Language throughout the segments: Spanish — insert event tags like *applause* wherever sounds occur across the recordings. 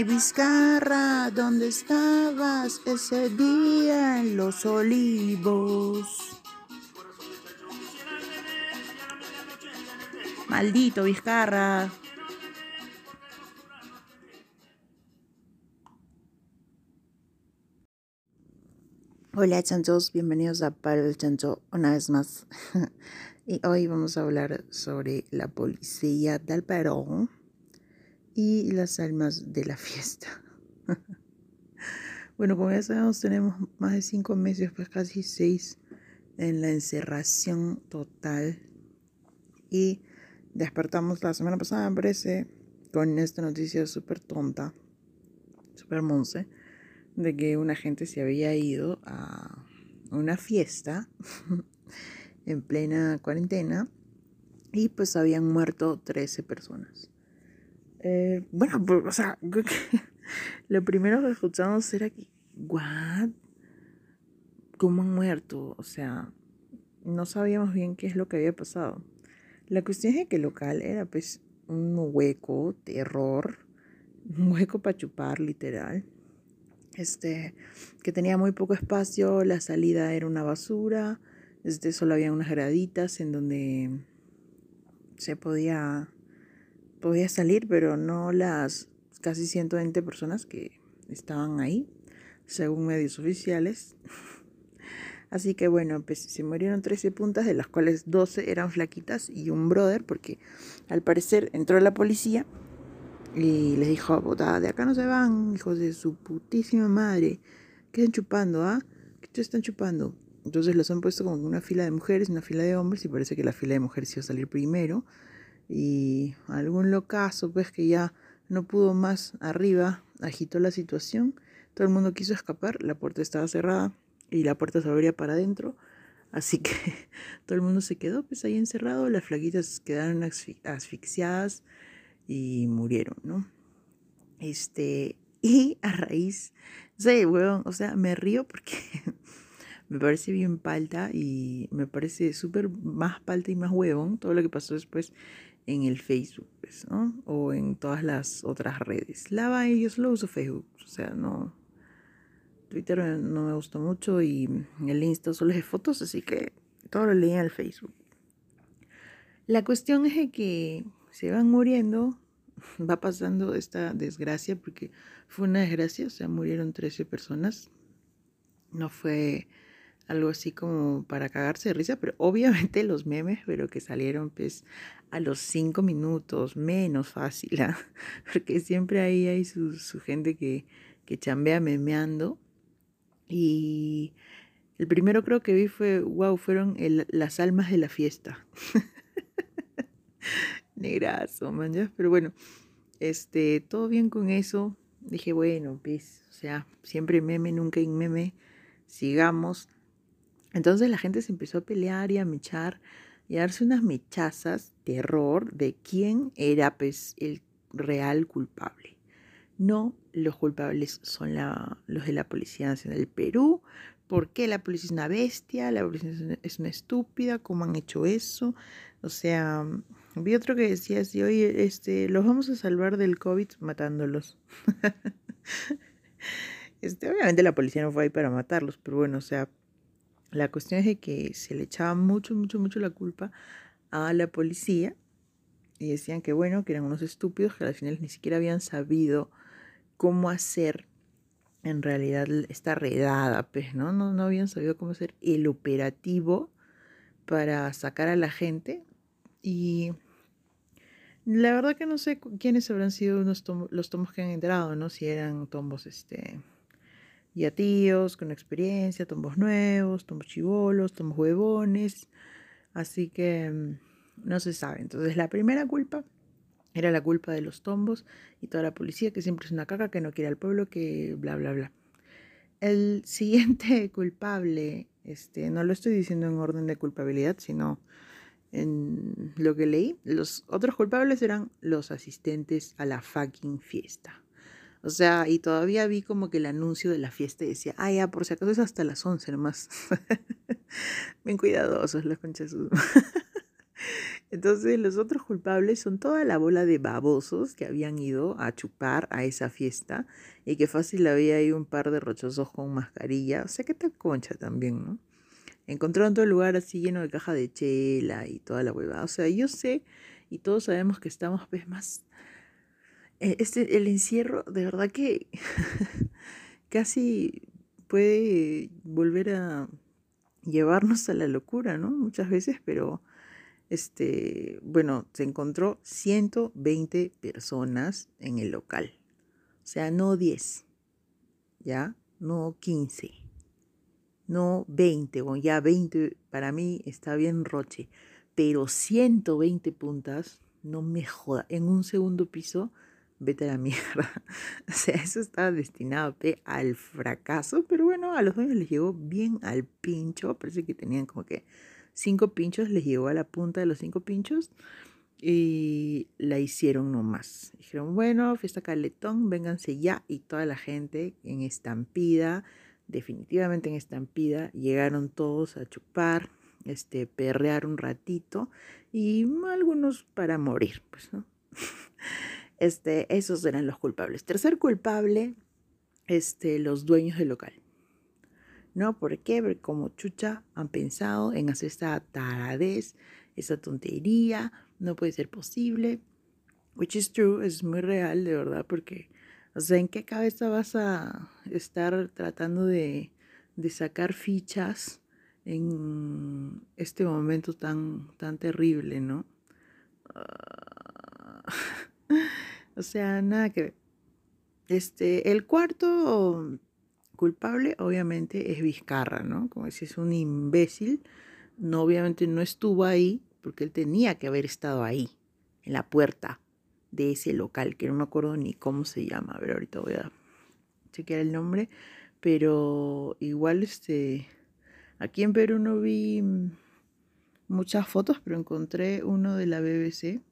Ay, Vizcarra, ¿dónde estabas ese día en los olivos? Maldito Vizcarra. Hola chanchos, bienvenidos a Paro del Chancho una vez más. *laughs* y hoy vamos a hablar sobre la policía del Perú y las almas de la fiesta. *laughs* bueno, como ya sabemos, tenemos más de cinco meses, pues casi seis, en la encerración total. Y despertamos la semana pasada, me parece, con esta noticia súper tonta, súper monce, de que una gente se había ido a una fiesta *laughs* en plena cuarentena y pues habían muerto 13 personas. Eh, bueno, o sea, *laughs* lo primero que escuchamos era que, ¿what? ¿Cómo han muerto? O sea, no sabíamos bien qué es lo que había pasado. La cuestión es que el local era pues un hueco, terror, un hueco para chupar literal. Este, que tenía muy poco espacio, la salida era una basura, este, solo había unas graditas en donde se podía podía salir, pero no las casi 120 personas que estaban ahí, según medios oficiales. *laughs* Así que bueno, pues se murieron 13 puntas, de las cuales 12 eran flaquitas y un brother, porque al parecer entró la policía y les dijo, puta, de acá no se van, hijos de su putísima madre. ¿Qué están chupando, ah? ¿Qué te están chupando? Entonces los han puesto como una fila de mujeres, una fila de hombres, y parece que la fila de mujeres iba a salir primero y algún locazo pues que ya no pudo más arriba agitó la situación. Todo el mundo quiso escapar la puerta estaba cerrada y la puerta se abría para adentro. Así que *laughs* todo el mundo se quedó pues ahí encerrado. Las flaquitas quedaron asfixiadas y murieron no este *laughs* y a raíz sí weón o sea me río porque *laughs* me parece bien palta y me parece súper más palta y más huevón todo lo que pasó después en el Facebook, pues, ¿no? O en todas las otras redes. Lava y yo solo uso Facebook, o sea, no. Twitter no me gusta mucho y el Insta solo es de fotos, así que todo lo leí en el Facebook. La cuestión es que se van muriendo, *laughs* va pasando esta desgracia, porque fue una desgracia, o sea, murieron 13 personas. No fue algo así como para cagarse de risa, pero obviamente *laughs* los memes, pero que salieron pues a los cinco minutos, menos fácil, ¿ah? *laughs* porque siempre ahí hay su, gente que, que chambea memeando. Y el primero creo que vi fue, wow, fueron las almas de la fiesta. *laughs* Negrazo, man, ¿ya? Pero bueno, este, todo bien con eso. Dije, bueno, pues, o sea, siempre meme, nunca en meme. Sigamos. Entonces la gente se empezó a pelear y a mechar y a darse unas mechazas, terror, de quién era pues, el real culpable. No, los culpables son los de la Policía Nacional del Perú. ¿Por qué la policía es una bestia? La policía es una estúpida. ¿Cómo han hecho eso? O sea, vi otro que decía así, oye, este, los vamos a salvar del COVID matándolos. *laughs* este, obviamente la policía no fue ahí para matarlos, pero bueno, o sea, la cuestión es de que se le echaba mucho, mucho, mucho la culpa a la policía y decían que bueno, que eran unos estúpidos que al final ni siquiera habían sabido cómo hacer en realidad esta redada, pues, ¿no? No, no habían sabido cómo hacer el operativo para sacar a la gente y la verdad que no sé quiénes habrán sido los tomos que han entrado, ¿no? Si eran tombos, este, ya tíos con experiencia, tombos nuevos, tombos chivolos, tombos huevones. Así que mm, no se sabe. Entonces la primera culpa era la culpa de los tombos y toda la policía, que siempre es una caca, que no quiere al pueblo, que bla, bla, bla. El *laughs* siguiente culpable, este, no lo estoy diciendo en orden de culpabilidad, sino en lo que leí, los otros culpables eran los asistentes a la fucking fiesta. O sea, y todavía vi como que el anuncio de la fiesta decía, ah, ya, por si acaso es hasta las 11 nomás. *laughs* Bien cuidadosos los conchas. *laughs* Entonces los otros culpables son toda la bola de babosos que habían ido a chupar a esa fiesta y que fácil había ahí un par de rochosos con mascarilla. O sea, que tal concha también, ¿no? Encontraron todo el lugar así lleno de caja de chela y toda la huevada. O sea, yo sé y todos sabemos que estamos pues más... Eh, este, el encierro, de verdad que *laughs* casi puede volver a llevarnos a la locura, ¿no? Muchas veces, pero este, bueno, se encontró 120 personas en el local. O sea, no 10, ¿ya? No 15, no 20, o ya 20 para mí está bien roche, pero 120 puntas, no me joda, en un segundo piso, vete a la mierda. *laughs* O sea, eso estaba destinado al fracaso, pero bueno, a los dueños les llegó bien al pincho, parece que tenían como que cinco pinchos, les llegó a la punta de los cinco pinchos y la hicieron nomás. Dijeron, bueno, fiesta caletón, vénganse ya. Y toda la gente en estampida, definitivamente en estampida, llegaron todos a chupar, este, perrear un ratito y algunos para morir, pues, ¿no? *laughs* Este, esos eran los culpables. Tercer culpable, este, los dueños del local. ¿no? ¿Por qué? Porque como chucha han pensado en hacer esta taradez, esa tontería, no puede ser posible. Which is true, es muy real, de verdad, porque, o sea, ¿en qué cabeza vas a estar tratando de, sacar fichas en este momento tan, tan terrible, ¿no? Ah, o sea, nada que ver. Este, el cuarto culpable obviamente es Vizcarra, ¿no? Como si es un imbécil, no, obviamente no estuvo ahí porque él tenía que haber estado ahí, en la puerta de ese local, que no me acuerdo ni cómo se llama, a ver, ahorita voy a chequear el nombre, pero igual este, aquí en Perú no vi muchas fotos, pero encontré uno de la BBC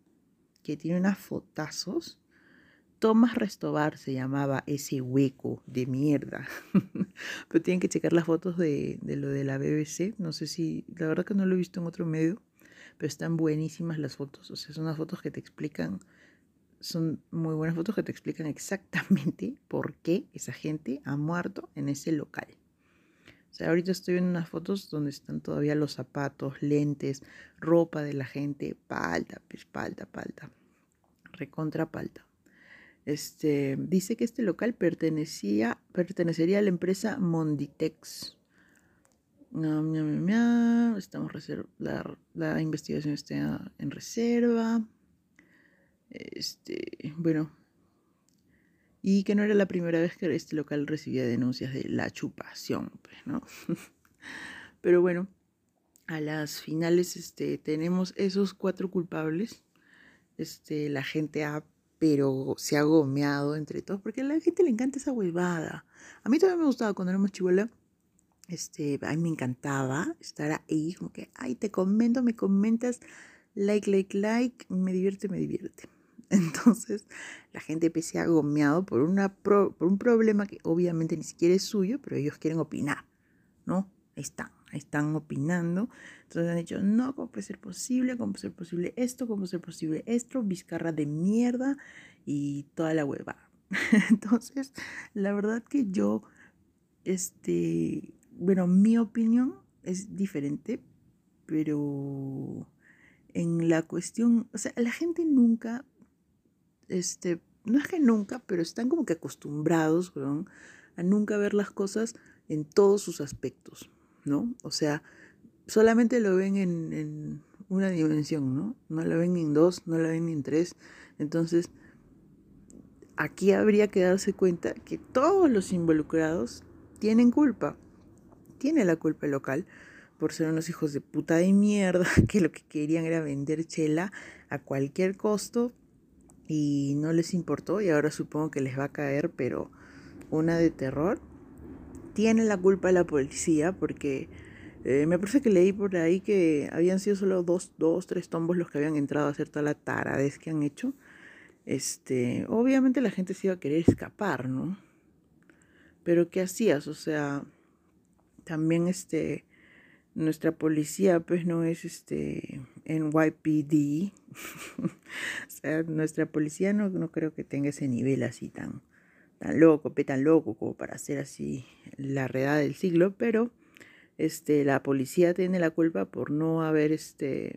que tiene unas fotazos Tomás Restobar se llamaba ese hueco de mierda. *laughs* Pero tienen que checar las fotos de, lo de la BBC. No sé si, la verdad que no lo he visto en otro medio, pero están buenísimas las fotos. O sea, son unas fotos que te explican, son muy buenas fotos que te explican exactamente por qué esa gente ha muerto en ese local. O sea, ahorita estoy viendo unas fotos donde están todavía los zapatos, lentes, ropa de la gente, palta, pues palta, palta, recontra palta. Este, dice que este local pertenecía, pertenecería a la empresa Monditex. Estamos la, la, investigación está en reserva. Este, bueno, y que no era la primera vez que este local recibía denuncias de la chupación, pues, ¿no? *laughs* Pero bueno, a las finales este, tenemos esos cuatro culpables. Este, la gente ha pero se ha gomeado entre todos, porque a la gente le encanta esa huevada. A mí también me gustaba cuando era más chivola, este, a mí me encantaba estar ahí, como que, ay, te comento, me comentas, like, like, like, me divierte, me divierte. *laughs* Entonces, la gente se ha gomeado por, una por un problema que obviamente ni siquiera es suyo, pero ellos quieren opinar, ¿no? Ahí están están opinando. Entonces han dicho, no, ¿cómo puede ser posible? ¿Cómo puede ser posible esto? ¿Cómo puede ser posible esto? Vizcarra de mierda y toda la hueva. *laughs* Entonces, la verdad que yo, este, bueno, mi opinión es diferente, pero en la cuestión, o sea, la gente nunca, este, no es que nunca, pero están como que acostumbrados, a nunca ver las cosas en todos sus aspectos. ¿No? O sea, solamente lo ven en, una dimensión, ¿no? No lo ven en dos, no lo ven en tres. Entonces, aquí habría que darse cuenta que todos los involucrados tienen culpa. Tiene la culpa local por ser unos hijos de puta de mierda *laughs* que lo que querían era vender chela a cualquier costo y no les importó y ahora supongo que les va a caer, pero una de terror tiene la culpa la policía porque eh, me parece que leí por ahí que habían sido solo dos, dos, tres tombos los que habían entrado a hacer toda la taradez que han hecho. Este, obviamente la gente se iba a querer escapar, ¿no? Pero ¿qué hacías? O sea, también este, nuestra policía pues no es este, NYPD. *laughs* o sea, nuestra policía no, no creo que tenga ese nivel así tan, tan loco, pe, tan loco como para hacer así la redada del siglo, pero este, la policía tiene la culpa por no haber este,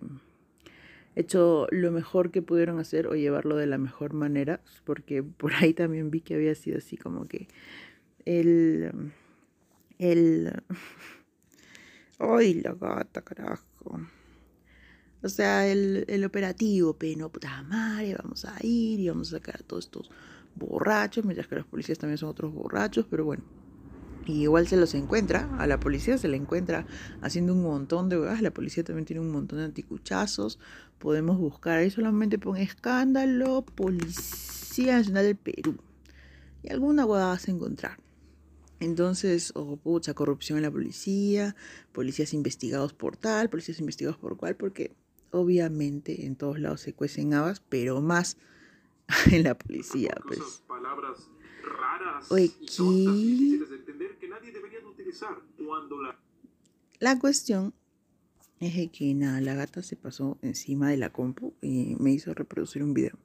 hecho lo mejor que pudieron hacer o llevarlo de la mejor manera, porque *laughs* por ahí también vi que había sido así como que el... el *laughs* ¡Ay, la gata, carajo! O sea, el, el operativo, pero puta madre, vamos a ir y vamos a sacar a todos estos borrachos, mientras que los policías también son otros borrachos, pero bueno. Y igual se los encuentra, a la policía se le encuentra haciendo un montón de huevas, la policía también tiene un montón de anticuchazos, podemos buscar, ahí solamente pon escándalo, Policía Nacional del Perú, y alguna huevada vas a encontrar. Entonces, oh, pucha, corrupción en la policía, policías investigados por tal, policías investigados por cual, porque obviamente en todos lados se cuecen habas, pero más *laughs* la policía, pues. Palabras raras Oye, ¿qué? la... la cuestión es que nada, la gata se pasó encima de la compu y me hizo reproducir un video.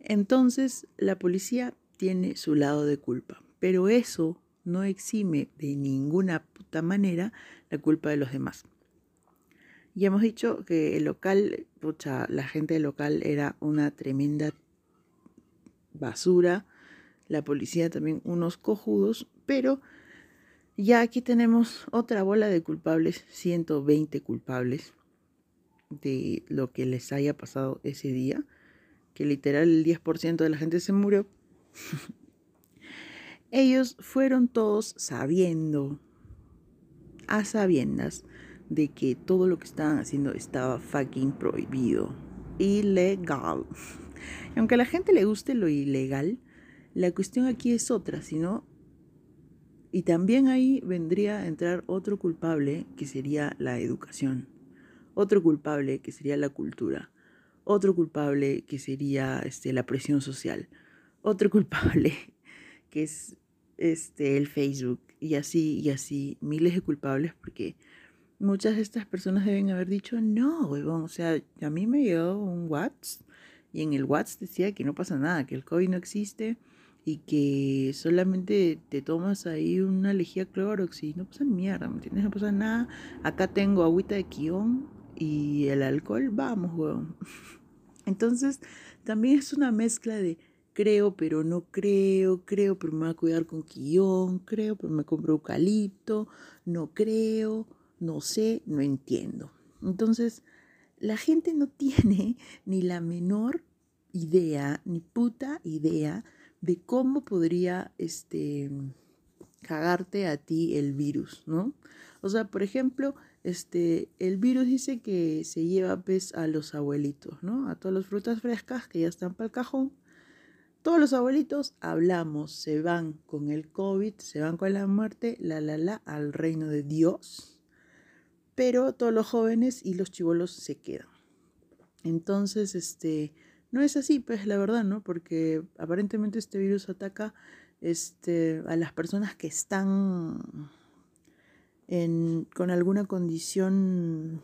Entonces, la policía tiene su lado de culpa, pero eso no exime de ninguna puta manera la culpa de los demás. Ya hemos dicho que el local, pucha, la gente del local era una tremenda basura, la policía también unos cojudos, pero ya aquí tenemos otra bola de culpables, 120 culpables de lo que les haya pasado ese día, que literal el 10% de la gente se murió. *laughs* Ellos fueron todos sabiendo, a sabiendas, de que todo lo que estaban haciendo estaba fucking prohibido, ilegal. *laughs* Y aunque a la gente le guste lo ilegal, la cuestión aquí es otra, sino y también ahí vendría a entrar otro culpable que sería la educación, otro culpable que sería la cultura, otro culpable que sería este, la presión social, otro *laughs* culpable que es este, el Facebook y así y así, miles de culpables porque muchas de estas personas deben haber dicho, no, huevón, o sea, a mí me llegó un WhatsApp y en el WhatsApp decía que no pasa nada, que el COVID no existe y que solamente te tomas ahí una lejía Clorox y no pasa ni mierda, ¿me entiendes? No pasa nada. Acá tengo agüita de quión y el alcohol, vamos, huevón. *laughs* Entonces, también es una mezcla de creo, pero no creo, creo, pero me voy a cuidar con quión, creo, pero me compro eucalipto, no creo no sé, no entiendo. Entonces, la gente no tiene *laughs* ni la menor idea, ni puta idea de cómo podría este cagarte a ti el virus, ¿no? O sea, por ejemplo, este el virus dice que se lleva pues a los abuelitos, ¿no? A todas las frutas frescas que ya están para el cajón. Todos los abuelitos hablamos, se van con el COVID, se van con la muerte, la la la al reino de Dios pero todos los jóvenes y los chivolos se quedan. Entonces, este, no es así, pues la verdad, ¿no? Porque aparentemente este virus ataca este, a las personas que están en, con alguna condición,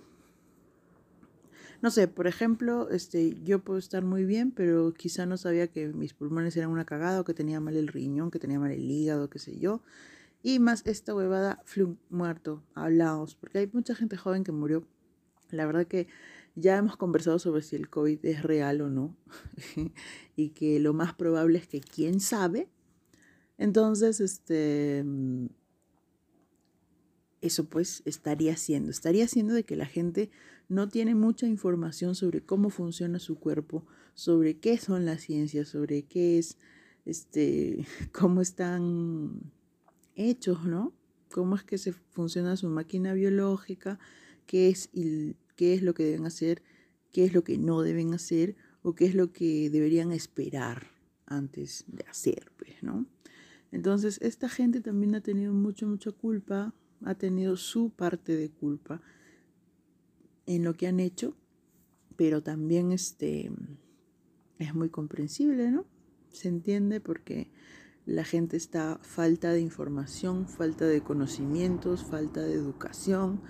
no sé, por ejemplo, este, yo puedo estar muy bien, pero quizá no sabía que mis pulmones eran una cagada o que tenía mal el riñón, que tenía mal el hígado, qué sé yo. Y más esta huevada, flu, muerto, hablaos, porque hay mucha gente joven que murió. La verdad que ya hemos conversado sobre si el COVID es real o no, *laughs* y que lo más probable es que quién sabe. Entonces, este, eso pues estaría haciendo, estaría haciendo de que la gente no tiene mucha información sobre cómo funciona su cuerpo, sobre qué son las ciencias, sobre qué es, este, *laughs* cómo están hechos, ¿no? Cómo es que se funciona su máquina biológica, qué es, qué es lo que deben hacer, qué es lo que no deben hacer o qué es lo que deberían esperar antes de hacer, pues, ¿no? Entonces, esta gente también ha tenido mucha, mucha culpa, ha tenido su parte de culpa en lo que han hecho, pero también este, es muy comprensible, ¿no? Se entiende porque la gente está falta de información, falta de conocimientos, falta de educación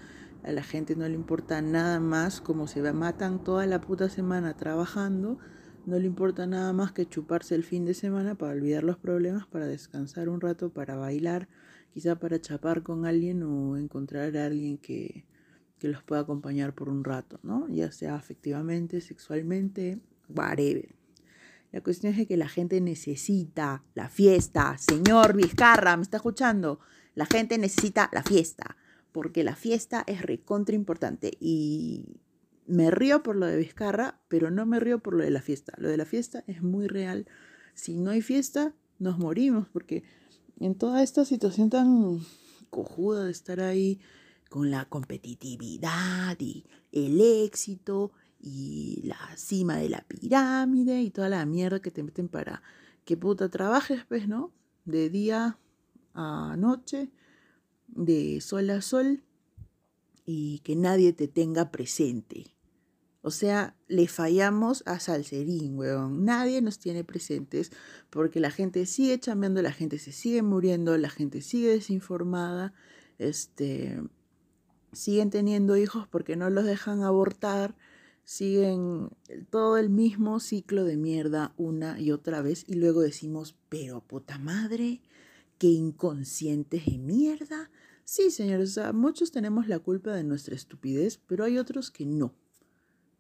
a la gente no le importa nada más, como se matan toda la puta semana trabajando, no le importa nada más que chuparse el fin de semana para olvidar los problemas, para descansar un rato, para bailar, quizá para chapar con alguien o encontrar a alguien que, que los pueda acompañar por un rato, ¿no? Ya sea afectivamente, sexualmente, whatever. La cuestión es que la gente necesita la fiesta. Señor Vizcarra, ¿me está escuchando? La gente necesita la fiesta, porque la fiesta es recontra importante. Y me río por lo de Vizcarra, pero no me río por lo de la fiesta. Lo de la fiesta es muy real. Si no hay fiesta, nos morimos, porque en toda esta situación tan cojuda de estar ahí con la competitividad y el éxito y la cima de la pirámide y toda la mierda que te meten para que puta trabajes, pues, ¿no? De día a noche, de sol a sol y que nadie te tenga presente. O sea, le fallamos a Salserín, weón. Nadie nos tiene presentes porque la gente sigue chambeando, la gente se sigue muriendo, la gente sigue desinformada, este, siguen teniendo hijos porque no los dejan abortar siguen todo el mismo ciclo de mierda una y otra vez y luego decimos, pero puta madre, qué inconscientes de mierda. Sí, señores, o sea, muchos tenemos la culpa de nuestra estupidez, pero hay otros que no.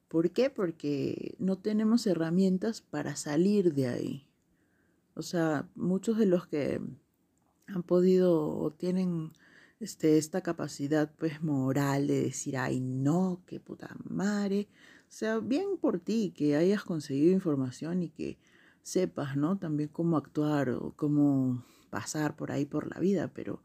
¿Por qué? Porque no tenemos herramientas para salir de ahí. O sea, muchos de los que han podido o tienen este, esta capacidad pues moral de decir, ay no, qué puta madre, o sea, bien por ti que hayas conseguido información y que sepas, ¿no? También cómo actuar o cómo pasar por ahí por la vida, pero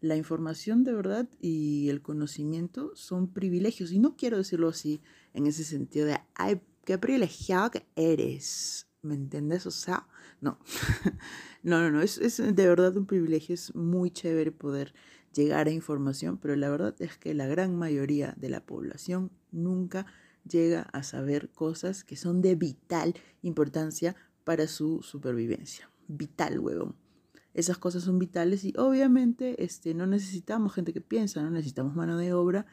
la información de verdad y el conocimiento son privilegios. Y no quiero decirlo así en ese sentido de, ay, qué privilegiado que eres. ¿Me entiendes? O sea, no. *laughs* no, no, no, es, es de verdad un privilegio, es muy chévere poder llegar a información, pero la verdad es que la gran mayoría de la población nunca llega a saber cosas que son de vital importancia para su supervivencia. Vital, huevón. Esas cosas son vitales y obviamente este, no necesitamos gente que piensa, no necesitamos mano de obra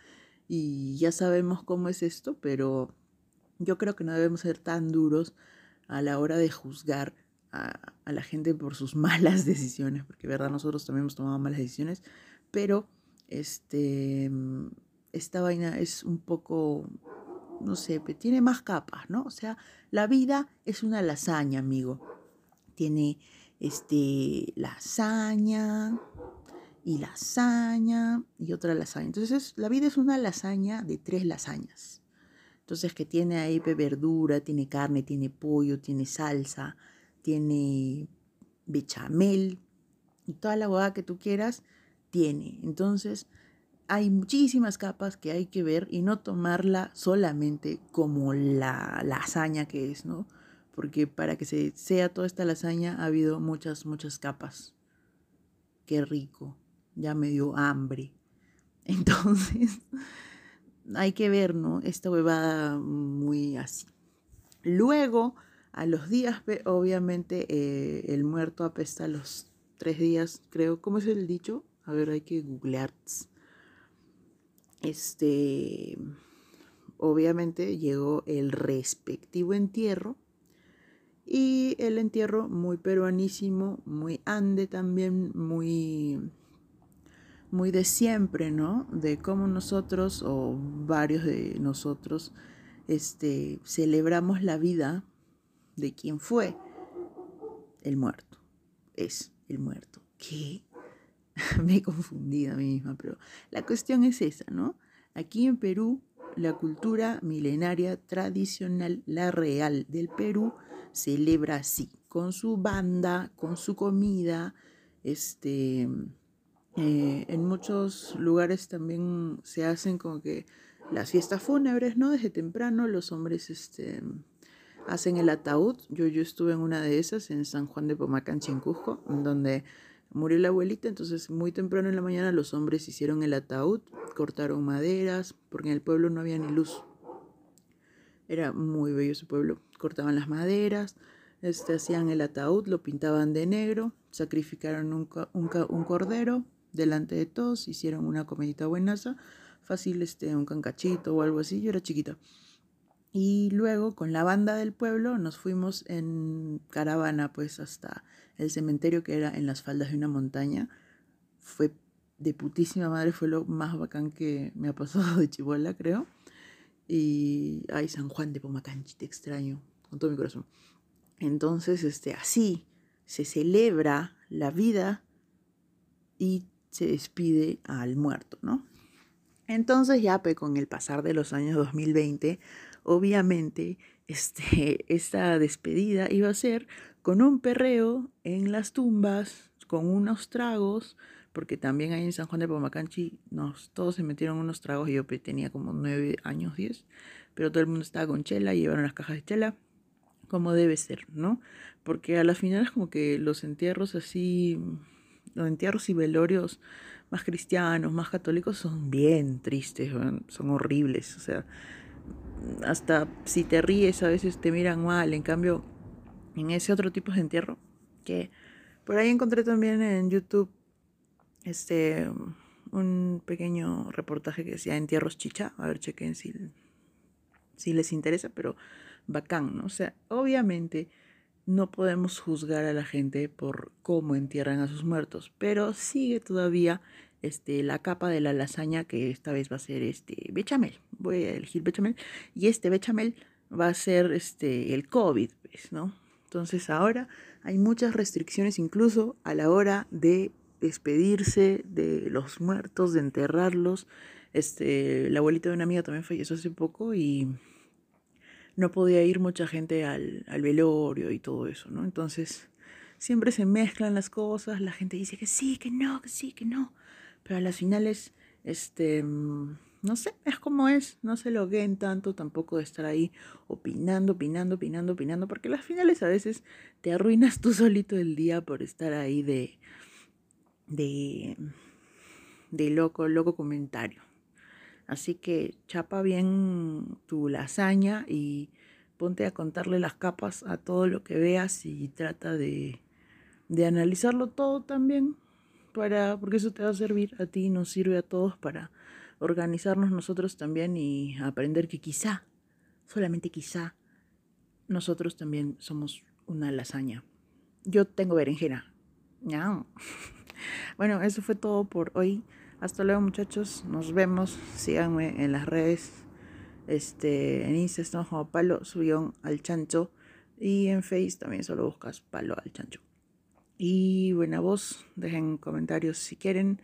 y ya sabemos cómo es esto, pero yo creo que no debemos ser tan duros a la hora de juzgar a, la gente por sus *laughs* malas decisiones, porque verdad nosotros también hemos tomado malas decisiones, pero este, esta vaina es un poco no sé, tiene más capas, ¿no? O sea, la vida es una lasaña, amigo. Tiene este lasaña y lasaña y otra lasaña. Entonces, la vida es una lasaña de tres lasañas. Entonces, que tiene ahí verdura, tiene carne, tiene pollo, tiene salsa, tiene bechamel y toda la boda que tú quieras tiene. Entonces, hay muchísimas capas que hay que ver y no tomarla solamente como la lasaña que es, ¿no? Porque para que se sea toda esta lasaña ha habido muchas, muchas capas. Qué rico, ya me dio hambre. *laughs* Entonces, hay que ver, ¿no? Esta huevada muy así. Luego, a los días, obviamente, eh, el muerto apesta los tres días, creo. ¿Cómo es el dicho? A ver, hay que googlear este, obviamente llegó el respectivo entierro y el entierro muy peruanísimo, muy ande también, muy, muy de siempre, ¿no? De cómo nosotros o varios de nosotros este, celebramos la vida de quien fue el muerto. Es el muerto. ¿Qué? *laughs* me he confundido a mí misma, pero la cuestión es esa, ¿no? Aquí en Perú, la cultura milenaria tradicional, la real del Perú, celebra así, con su banda, con su comida, este, eh, en muchos lugares también se hacen como que las fiestas fúnebres, ¿no? Desde temprano los hombres, este, hacen el ataúd. Yo, yo estuve en una de esas en San Juan de Pomacán, en Cusco, donde Murió la abuelita, entonces muy temprano en la mañana los hombres hicieron el ataúd, cortaron maderas, porque en el pueblo no había ni luz. Era muy bello ese pueblo. Cortaban las maderas, este, hacían el ataúd, lo pintaban de negro, sacrificaron un, un, cordero delante de todos, hicieron una comidita buenaza, fácil este, un cancachito o algo así, yo era chiquita. Y luego con la banda del pueblo nos fuimos en caravana pues hasta el cementerio que era en las faldas de una montaña. Fue de putísima madre, fue lo más bacán que me ha pasado de Chihuahua, creo. Y, ay, San Juan de Pomacanchi, te extraño, con todo mi corazón. Entonces, este, así se celebra la vida y se despide al muerto, ¿no? Entonces ya pues, con el pasar de los años 2020, obviamente este, esta despedida iba a ser con un perreo en las tumbas, con unos tragos, porque también ahí en San Juan de Pomacanchi nos, todos se metieron unos tragos yo tenía como nueve años, diez, pero todo el mundo estaba con chela, llevaron las cajas de chela, como debe ser, ¿no? Porque a las finales como que los entierros así los entierros y velorios más cristianos, más católicos son bien tristes, son horribles. O sea, hasta si te ríes a veces te miran mal. En cambio, en ese otro tipo de entierro, que por ahí encontré también en YouTube este un pequeño reportaje que decía entierros chicha. A ver, chequen si, si les interesa, pero bacán, ¿no? O sea, obviamente no podemos juzgar a la gente por cómo entierran a sus muertos, pero sigue todavía este, la capa de la lasaña que esta vez va a ser este bechamel. Voy a elegir bechamel y este bechamel va a ser este el COVID, pues, ¿no? Entonces ahora hay muchas restricciones incluso a la hora de despedirse de los muertos, de enterrarlos. Este, la abuelita de una amiga también falleció hace poco y no podía ir mucha gente al, velorio y todo eso, ¿no? Entonces, siempre se mezclan las cosas, la gente dice que sí, que no, que sí, que no, pero a las finales, este, no sé, es como es, no se lo loguen tanto tampoco de estar ahí opinando, opinando, opinando, opinando, porque las finales a veces te arruinas *laughs* tú solito el día por estar ahí de, de, de loco, loco comentario. Así que chapa bien tu lasaña y ponte a contarle las capas a todo lo que veas y trata de, de analizarlo todo también, para, porque eso te va a servir a ti, nos sirve a todos para organizarnos nosotros también y aprender que quizá, solamente quizá, nosotros también somos una lasaña. Yo tengo berenjena. *laughs* Bueno, eso fue todo por hoy. Hasta luego muchachos, nos vemos, síganme en las redes, este, en Insta estamos como Palo Subión al Chancho y en Face también solo buscas Palo al Chancho. Y buena voz, dejen comentarios si quieren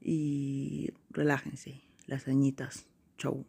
y relájense, las añitas. Chau.